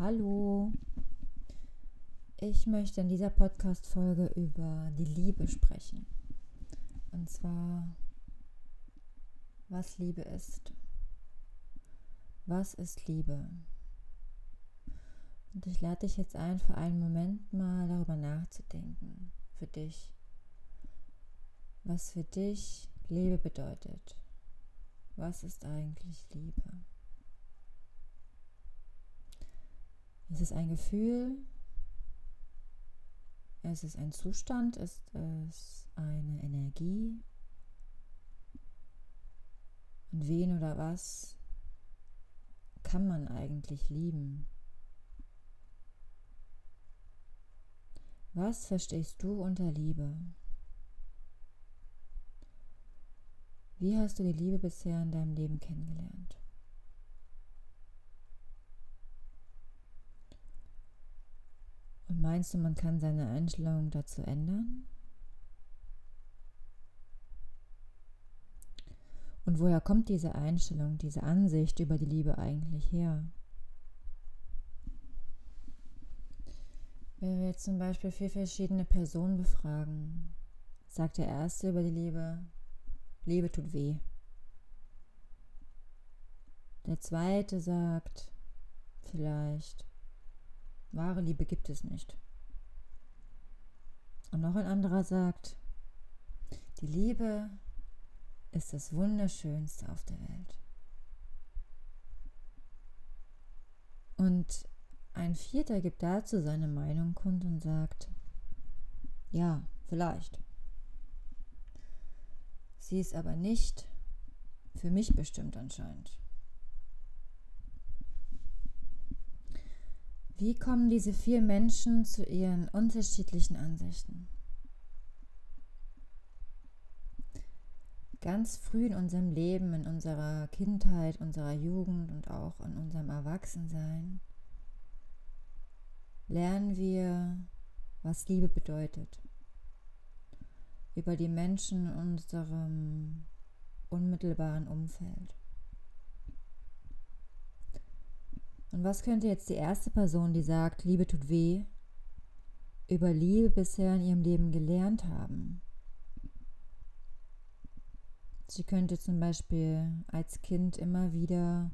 Hallo. Ich möchte in dieser Podcast-Folge über die Liebe sprechen. Und zwar, was Liebe ist. Was ist Liebe? Und ich lade dich jetzt ein, für einen Moment mal darüber nachzudenken. Für dich. Was für dich Liebe bedeutet. Was ist eigentlich Liebe? Es ist ein Gefühl, es ist ein Zustand, ist es eine Energie. Und wen oder was kann man eigentlich lieben? Was verstehst du unter Liebe? Wie hast du die Liebe bisher in deinem Leben kennengelernt? Und meinst du, man kann seine Einstellung dazu ändern? Und woher kommt diese Einstellung, diese Ansicht über die Liebe eigentlich her? Wenn wir jetzt zum Beispiel vier verschiedene Personen befragen, sagt der erste über die Liebe, Liebe tut weh. Der zweite sagt vielleicht, wahre Liebe gibt es nicht. Und noch ein anderer sagt, die Liebe ist das Wunderschönste auf der Welt. Und ein Vierter gibt dazu seine Meinung kund und sagt, ja, vielleicht. Sie ist aber nicht für mich bestimmt anscheinend. Wie kommen diese vier Menschen zu ihren unterschiedlichen Ansichten? Ganz früh in unserem Leben, in unserer Kindheit, unserer Jugend und auch in unserem Erwachsensein lernen wir, was Liebe bedeutet über die Menschen in unserem unmittelbaren Umfeld. Und was könnte jetzt die erste Person, die sagt, Liebe tut weh, über Liebe bisher in ihrem Leben gelernt haben? Sie könnte zum Beispiel als Kind immer wieder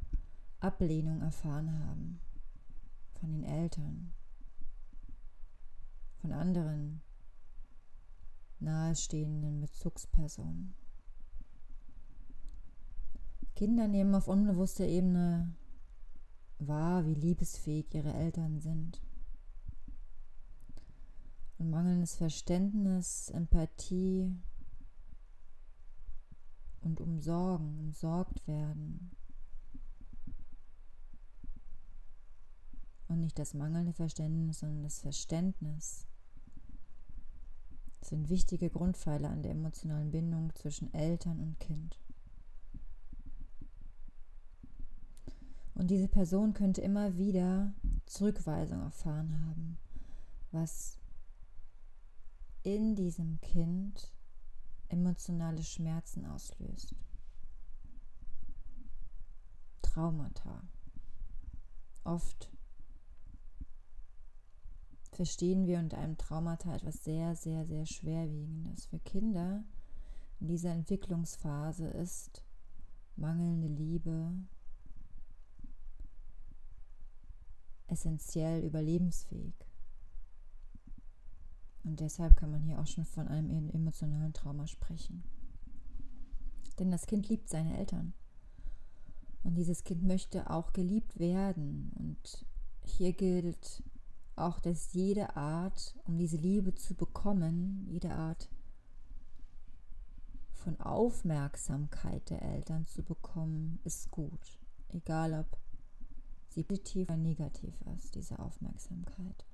Ablehnung erfahren haben von den Eltern, von anderen, nahestehenden Bezugspersonen. Kinder nehmen auf unbewusster Ebene wahr, wie liebesfähig ihre Eltern sind. Und mangelndes Verständnis, Empathie und Umsorgen, umsorgt werden. Und nicht das mangelnde Verständnis, sondern das Verständnis sind wichtige Grundpfeiler an der emotionalen Bindung zwischen Eltern und Kind. Und diese Person könnte immer wieder Zurückweisung erfahren haben, was in diesem Kind emotionale Schmerzen auslöst. Traumata. Oft verstehen wir unter einem Traumata etwas sehr, sehr, sehr Schwerwiegendes. Für Kinder in dieser Entwicklungsphase ist mangelnde Liebe essentiell überlebensfähig. Und deshalb kann man hier auch schon von einem emotionalen Trauma sprechen. Denn das Kind liebt seine Eltern. Und dieses Kind möchte auch geliebt werden. Und hier gilt auch, dass jede Art, um diese Liebe zu bekommen, jede Art von Aufmerksamkeit der Eltern zu bekommen, ist gut. Egal ob sie positiv oder negativ ist, diese Aufmerksamkeit.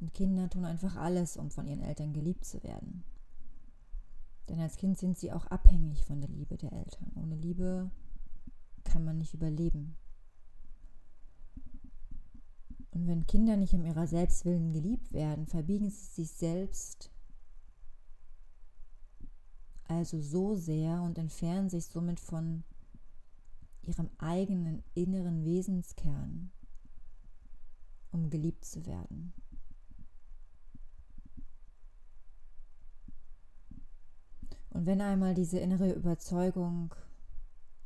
Und Kinder tun einfach alles, um von ihren Eltern geliebt zu werden. Denn als Kind sind sie auch abhängig von der Liebe der Eltern. Ohne Liebe kann man nicht überleben. Und wenn Kinder nicht um ihrer Selbstwillen geliebt werden, verbiegen sie sich selbst also so sehr und entfernen sich somit von ihrem eigenen inneren Wesenskern um geliebt zu werden. Und wenn einmal diese innere Überzeugung,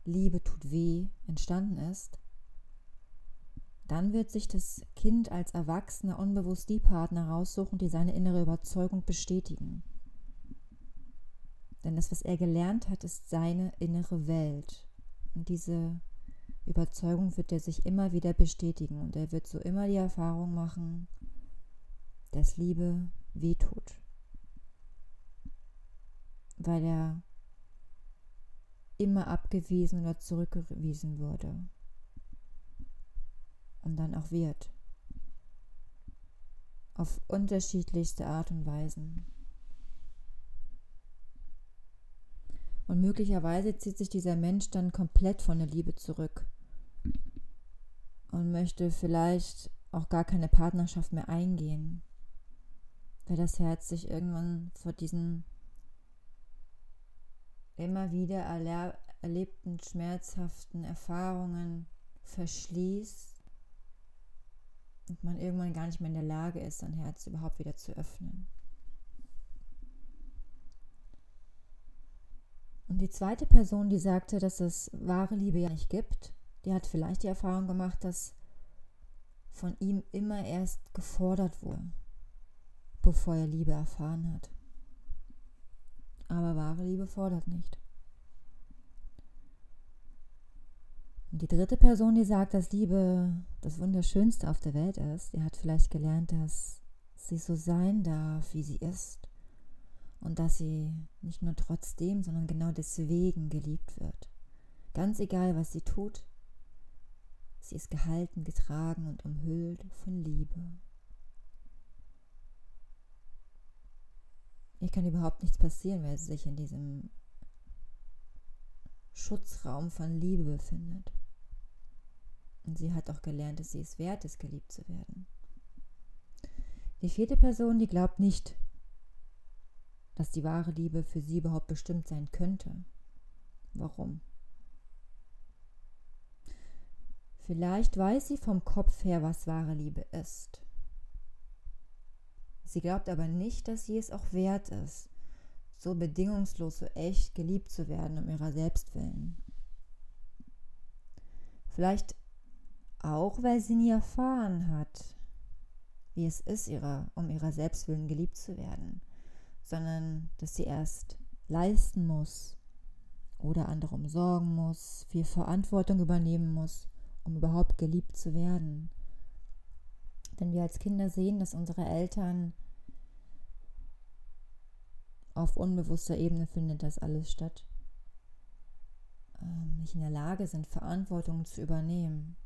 Liebe tut weh, entstanden ist, dann wird sich das Kind als Erwachsener unbewusst die Partner raussuchen, die seine innere Überzeugung bestätigen. Denn das, was er gelernt hat, ist seine innere Welt. Und diese Überzeugung wird er sich immer wieder bestätigen. Und er wird so immer die Erfahrung machen, dass Liebe wehtut. Weil er immer abgewiesen oder zurückgewiesen wurde und dann auch wird. Auf unterschiedlichste Art und Weisen. Und möglicherweise zieht sich dieser Mensch dann komplett von der Liebe zurück und möchte vielleicht auch gar keine Partnerschaft mehr eingehen, weil das Herz sich irgendwann vor diesen immer wieder erlebten schmerzhaften Erfahrungen verschließt und man irgendwann gar nicht mehr in der Lage ist, sein Herz überhaupt wieder zu öffnen. Und die zweite Person, die sagte, dass es wahre Liebe ja nicht gibt, die hat vielleicht die Erfahrung gemacht, dass von ihm immer erst gefordert wurde, bevor er Liebe erfahren hat. Aber wahre Liebe fordert nicht. Und die dritte Person, die sagt, dass Liebe das Wunderschönste auf der Welt ist, die hat vielleicht gelernt, dass sie so sein darf, wie sie ist. Und dass sie nicht nur trotzdem, sondern genau deswegen geliebt wird. Ganz egal, was sie tut, sie ist gehalten, getragen und umhüllt von Liebe. Ihr kann überhaupt nichts passieren, weil sie sich in diesem Schutzraum von Liebe befindet. Und sie hat auch gelernt, dass sie es wert ist, geliebt zu werden. Die vierte Person, die glaubt nicht, dass die wahre Liebe für sie überhaupt bestimmt sein könnte. Warum? Vielleicht weiß sie vom Kopf her, was wahre Liebe ist. Sie glaubt aber nicht, dass sie es auch wert ist, so bedingungslos, so echt geliebt zu werden um ihrer selbst willen. Vielleicht auch, weil sie nie erfahren hat, wie es ist, ihrer, um ihrer selbst willen geliebt zu werden, sondern dass sie erst leisten muss oder andere umsorgen muss, viel Verantwortung übernehmen muss, um überhaupt geliebt zu werden. Denn wir als Kinder sehen, dass unsere Eltern auf unbewusster Ebene findet das alles statt, ähm, nicht in der Lage sind, Verantwortung zu übernehmen,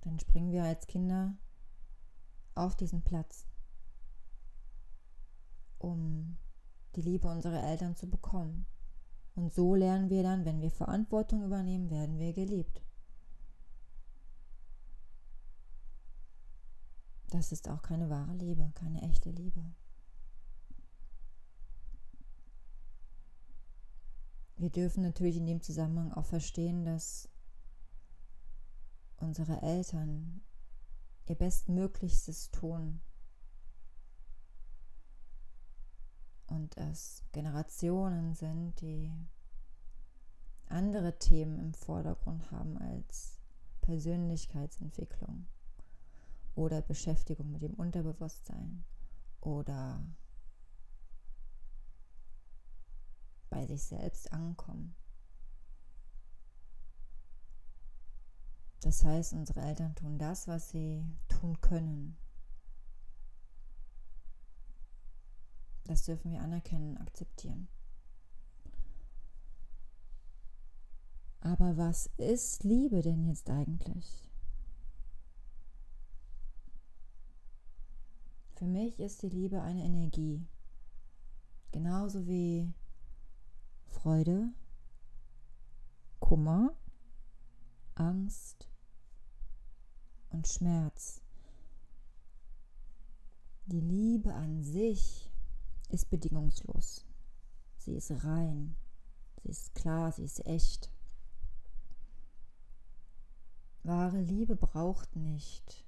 dann springen wir als Kinder auf diesen Platz, um die Liebe unserer Eltern zu bekommen. Und so lernen wir dann, wenn wir Verantwortung übernehmen, werden wir geliebt. Das ist auch keine wahre Liebe, keine echte Liebe. Wir dürfen natürlich in dem Zusammenhang auch verstehen, dass unsere Eltern ihr Bestmöglichstes tun und es Generationen sind, die andere Themen im Vordergrund haben als Persönlichkeitsentwicklung oder Beschäftigung mit dem Unterbewusstsein oder bei sich selbst ankommen. Das heißt, unsere Eltern tun das, was sie tun können. Das dürfen wir anerkennen, akzeptieren. Aber was ist Liebe denn jetzt eigentlich? Für mich ist die Liebe eine Energie. Genauso wie Freude, Kummer, Angst und Schmerz. Die Liebe an sich ist bedingungslos. Sie ist rein, sie ist klar, sie ist echt. Wahre Liebe braucht nicht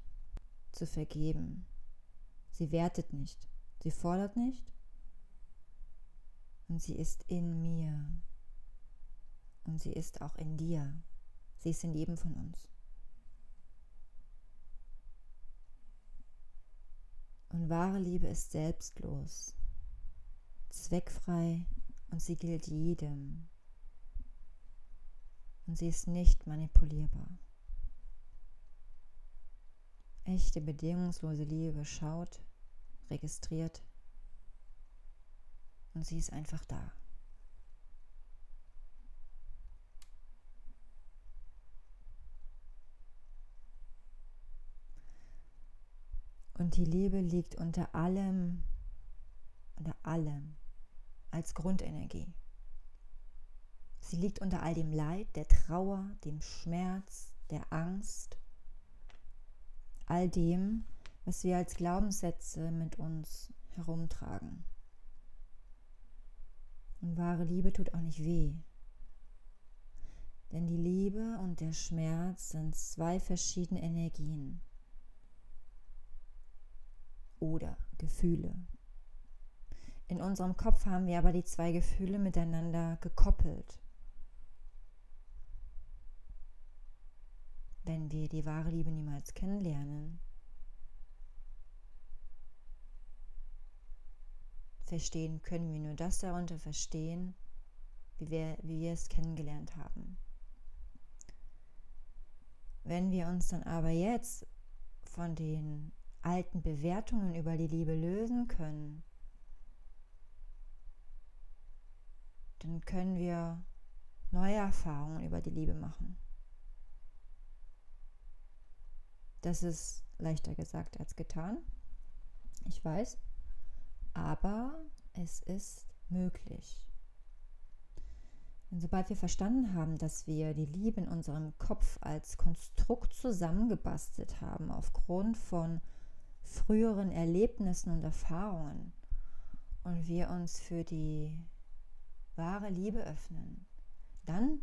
zu vergeben. Sie wertet nicht, sie fordert nicht und sie ist in mir und sie ist auch in dir. Sie ist in jedem von uns. Und wahre Liebe ist selbstlos, zweckfrei und sie gilt jedem. Und sie ist nicht manipulierbar. Echte bedingungslose Liebe schaut, registriert und sie ist einfach da. Und die Liebe liegt unter allem, unter allem als Grundenergie. Sie liegt unter all dem Leid, der Trauer, dem Schmerz, der Angst, all dem, was wir als Glaubenssätze mit uns herumtragen. Und wahre Liebe tut auch nicht weh. Denn die Liebe und der Schmerz sind zwei verschiedene Energien oder Gefühle. In unserem Kopf haben wir aber die zwei Gefühle miteinander gekoppelt. Wenn wir die wahre Liebe niemals kennenlernen, verstehen können wir nur das darunter verstehen, wie wir, wie wir es kennengelernt haben. Wenn wir uns dann aber jetzt von den alten Bewertungen über die Liebe lösen können, dann können wir neue Erfahrungen über die Liebe machen. Das ist leichter gesagt als getan. Ich weiß. Aber es ist möglich. Denn sobald wir verstanden haben, dass wir die Liebe in unserem Kopf als Konstrukt zusammengebastelt haben, aufgrund von früheren Erlebnissen und Erfahrungen, und wir uns für die wahre Liebe öffnen, dann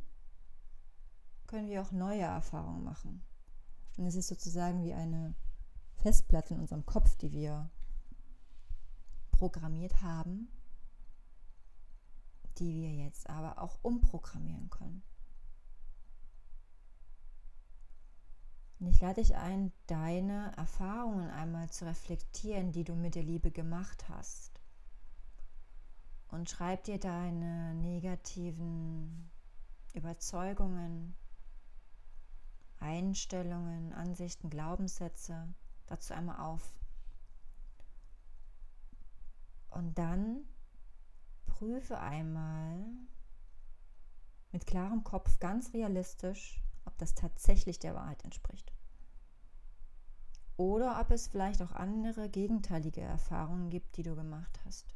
können wir auch neue Erfahrungen machen. Und es ist sozusagen wie eine Festplatte in unserem Kopf, die wir programmiert haben, die wir jetzt aber auch umprogrammieren können. Und ich lade dich ein, deine Erfahrungen einmal zu reflektieren, die du mit der Liebe gemacht hast. Und schreib dir deine negativen Überzeugungen, Einstellungen, Ansichten, Glaubenssätze dazu einmal auf. Und dann prüfe einmal mit klarem Kopf ganz realistisch, ob das tatsächlich der Wahrheit entspricht. Oder ob es vielleicht auch andere gegenteilige Erfahrungen gibt, die du gemacht hast.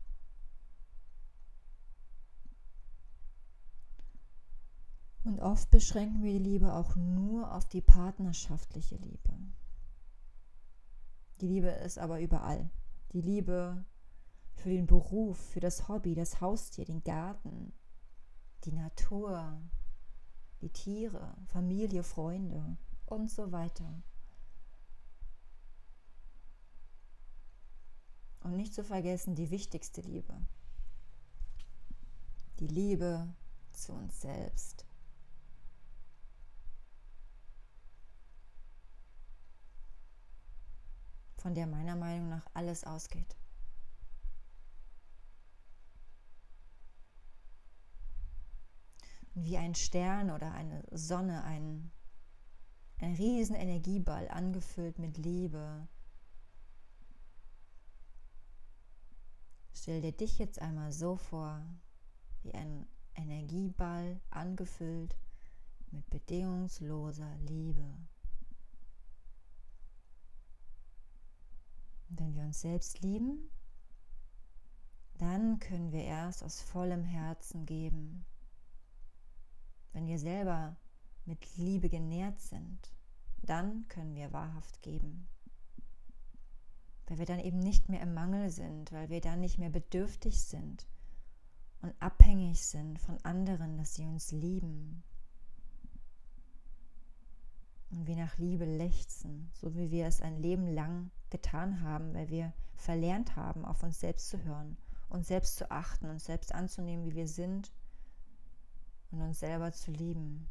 Und oft beschränken wir die Liebe auch nur auf die partnerschaftliche Liebe. Die Liebe ist aber überall. Die Liebe für den Beruf, für das Hobby, das Haustier, den Garten, die Natur, die Tiere, Familie, Freunde und so weiter. Und nicht zu vergessen die wichtigste Liebe. Die Liebe zu uns selbst. Von der meiner Meinung nach alles ausgeht. wie ein Stern oder eine Sonne, ein, ein riesen Energieball angefüllt mit Liebe. Stell dir dich jetzt einmal so vor, wie ein Energieball angefüllt mit bedingungsloser Liebe. Und wenn wir uns selbst lieben, dann können wir erst aus vollem Herzen geben wenn wir selber mit Liebe genährt sind, dann können wir wahrhaft geben. Weil wir dann eben nicht mehr im Mangel sind, weil wir dann nicht mehr bedürftig sind und abhängig sind von anderen, dass sie uns lieben. Und wir nach Liebe lechzen, so wie wir es ein Leben lang getan haben, weil wir verlernt haben, auf uns selbst zu hören, uns selbst zu achten, uns selbst anzunehmen, wie wir sind und uns selber zu lieben.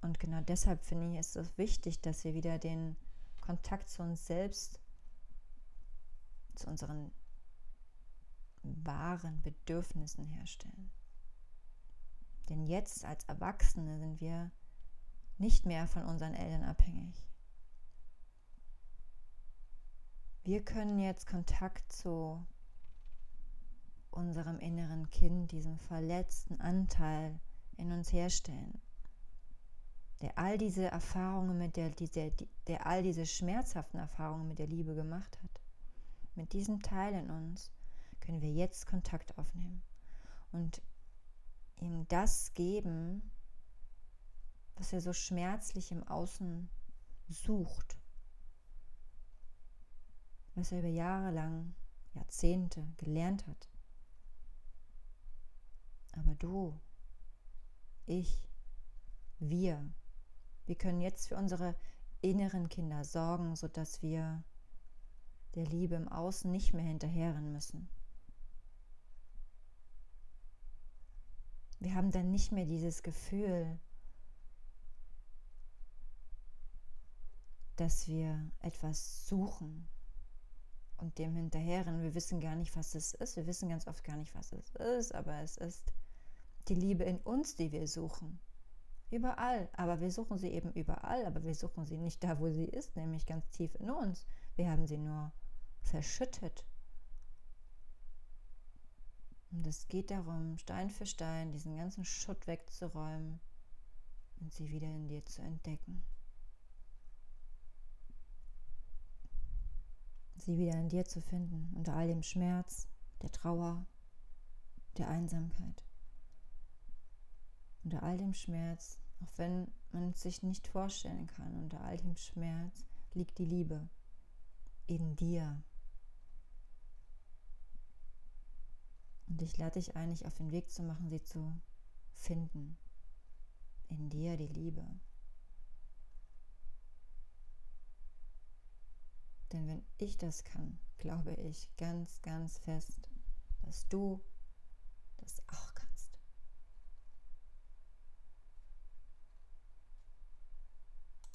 Und genau deshalb finde ich es so wichtig, dass wir wieder den Kontakt zu uns selbst, zu unseren wahren Bedürfnissen herstellen. Denn jetzt als Erwachsene sind wir nicht mehr von unseren Eltern abhängig. Wir können jetzt Kontakt zu unserem inneren Kind, diesem verletzten Anteil in uns herstellen, der all diese Erfahrungen mit der, der, der all diese schmerzhaften Erfahrungen mit der Liebe gemacht hat. Mit diesem Teil in uns können wir jetzt Kontakt aufnehmen und ihm das geben, was er so schmerzlich im Außen sucht, was er über Jahre lang, Jahrzehnte gelernt hat. Aber du, ich, wir, wir können jetzt für unsere inneren Kinder sorgen, sodass wir der Liebe im Außen nicht mehr hinterherren müssen. Wir haben dann nicht mehr dieses Gefühl, dass wir etwas suchen und dem hinterherren. Wir wissen gar nicht, was es ist. Wir wissen ganz oft gar nicht, was es ist, aber es ist die Liebe in uns, die wir suchen. Überall. Aber wir suchen sie eben überall, aber wir suchen sie nicht da, wo sie ist, nämlich ganz tief in uns. Wir haben sie nur verschüttet. Und es geht darum, Stein für Stein diesen ganzen Schutt wegzuräumen und sie wieder in dir zu entdecken. Sie wieder in dir zu finden, unter all dem Schmerz, der Trauer, der Einsamkeit. Unter all dem Schmerz, auch wenn man es sich nicht vorstellen kann, unter all dem Schmerz liegt die Liebe in dir. Und ich lade dich ein, dich auf den Weg zu machen, sie zu finden. In dir die Liebe. Denn wenn ich das kann, glaube ich ganz, ganz fest, dass du das auch